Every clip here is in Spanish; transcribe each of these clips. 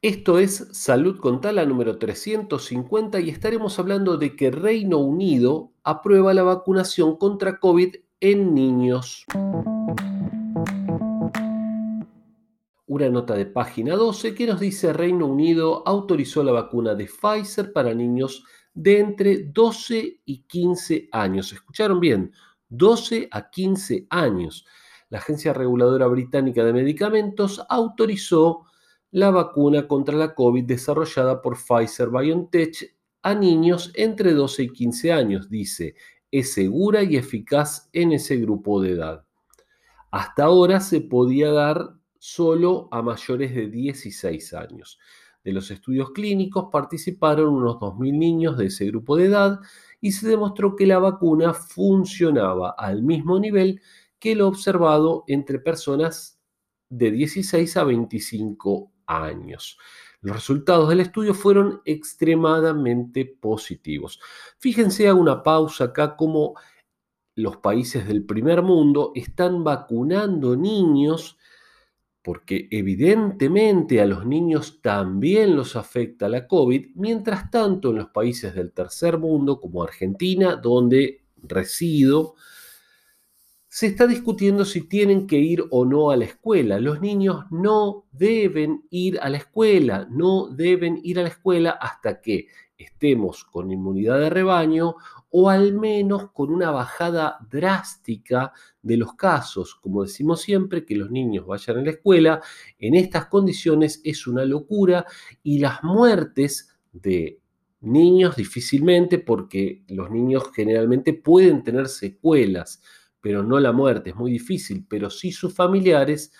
Esto es Salud con Tala número 350 y estaremos hablando de que Reino Unido aprueba la vacunación contra COVID en niños. Una nota de página 12 que nos dice Reino Unido autorizó la vacuna de Pfizer para niños de entre 12 y 15 años. ¿Escucharon bien? 12 a 15 años. La Agencia Reguladora Británica de Medicamentos autorizó la vacuna contra la COVID desarrollada por Pfizer BioNTech a niños entre 12 y 15 años, dice, es segura y eficaz en ese grupo de edad. Hasta ahora se podía dar solo a mayores de 16 años. De los estudios clínicos participaron unos 2.000 niños de ese grupo de edad y se demostró que la vacuna funcionaba al mismo nivel que lo observado entre personas de 16 a 25 Los resultados del estudio fueron extremadamente positivos. Fíjense a una pausa acá como los países del primer mundo están vacunando niños porque evidentemente a los niños también los afecta la COVID, mientras tanto en los países del tercer mundo como Argentina, donde resido, se está discutiendo si tienen que ir o no a la escuela. Los niños no deben ir a la escuela, no deben ir a la escuela hasta que estemos con inmunidad de rebaño o al menos con una bajada drástica de los casos. Como decimos siempre, que los niños vayan a la escuela en estas condiciones es una locura y las muertes de niños difícilmente porque los niños generalmente pueden tener secuelas pero no la muerte, es muy difícil, pero sí sus familiares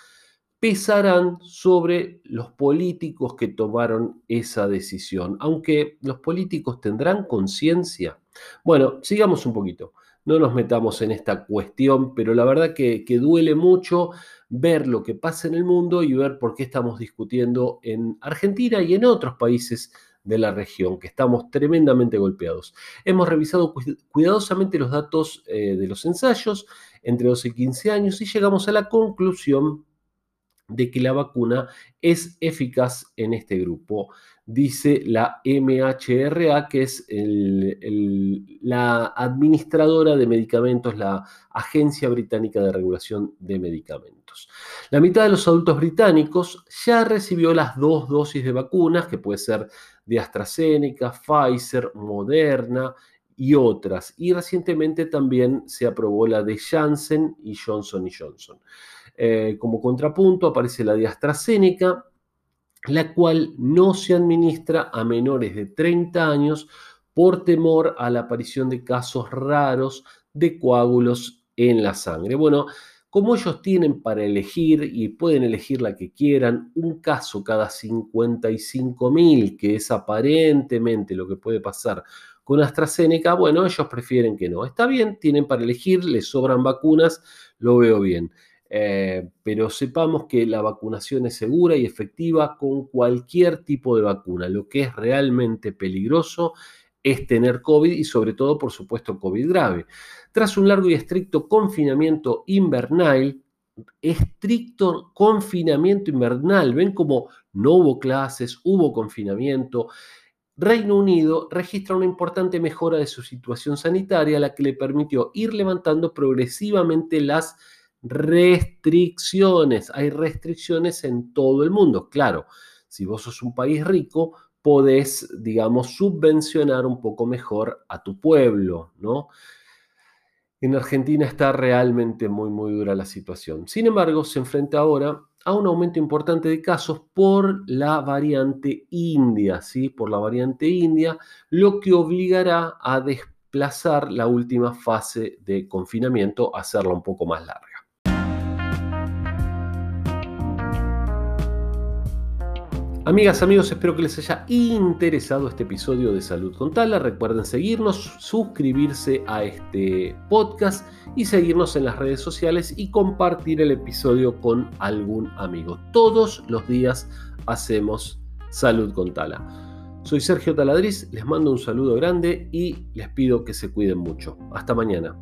pesarán sobre los políticos que tomaron esa decisión, aunque los políticos tendrán conciencia. Bueno, sigamos un poquito, no nos metamos en esta cuestión, pero la verdad que, que duele mucho ver lo que pasa en el mundo y ver por qué estamos discutiendo en Argentina y en otros países de la región, que estamos tremendamente golpeados. Hemos revisado cuidadosamente los datos eh, de los ensayos entre 12 y 15 años y llegamos a la conclusión de que la vacuna es eficaz en este grupo, dice la MHRA, que es la administradora de medicamentos, la Agencia Británica de Regulación de Medicamentos. La mitad de los adultos británicos ya recibió las dos dosis de vacunas, que puede ser de AstraZeneca, Pfizer, Moderna y otras. Y recientemente también se aprobó la de Janssen y Johnson Johnson. Eh, como contrapunto aparece la de AstraZeneca, la cual no se administra a menores de 30 años por temor a la aparición de casos raros de coágulos en la sangre. Bueno, como ellos tienen para elegir y pueden elegir la que quieran, un caso cada 55 mil, que es aparentemente lo que puede pasar con AstraZeneca, bueno, ellos prefieren que no. Está bien, tienen para elegir, les sobran vacunas, lo veo bien. Eh, pero sepamos que la vacunación es segura y efectiva con cualquier tipo de vacuna. Lo que es realmente peligroso es tener COVID y sobre todo, por supuesto, COVID grave. Tras un largo y estricto confinamiento invernal, estricto confinamiento invernal, ven como no hubo clases, hubo confinamiento, Reino Unido registra una importante mejora de su situación sanitaria, la que le permitió ir levantando progresivamente las restricciones. Hay restricciones en todo el mundo. Claro, si vos sos un país rico, podés, digamos, subvencionar un poco mejor a tu pueblo, ¿no? En Argentina está realmente muy, muy dura la situación. Sin embargo, se enfrenta ahora a un aumento importante de casos por la variante india, ¿sí? Por la variante india, lo que obligará a desplazar la última fase de confinamiento, hacerla un poco más larga. Amigas, amigos, espero que les haya interesado este episodio de Salud con Tala. Recuerden seguirnos, suscribirse a este podcast y seguirnos en las redes sociales y compartir el episodio con algún amigo. Todos los días hacemos Salud con Tala. Soy Sergio Taladriz, les mando un saludo grande y les pido que se cuiden mucho. Hasta mañana.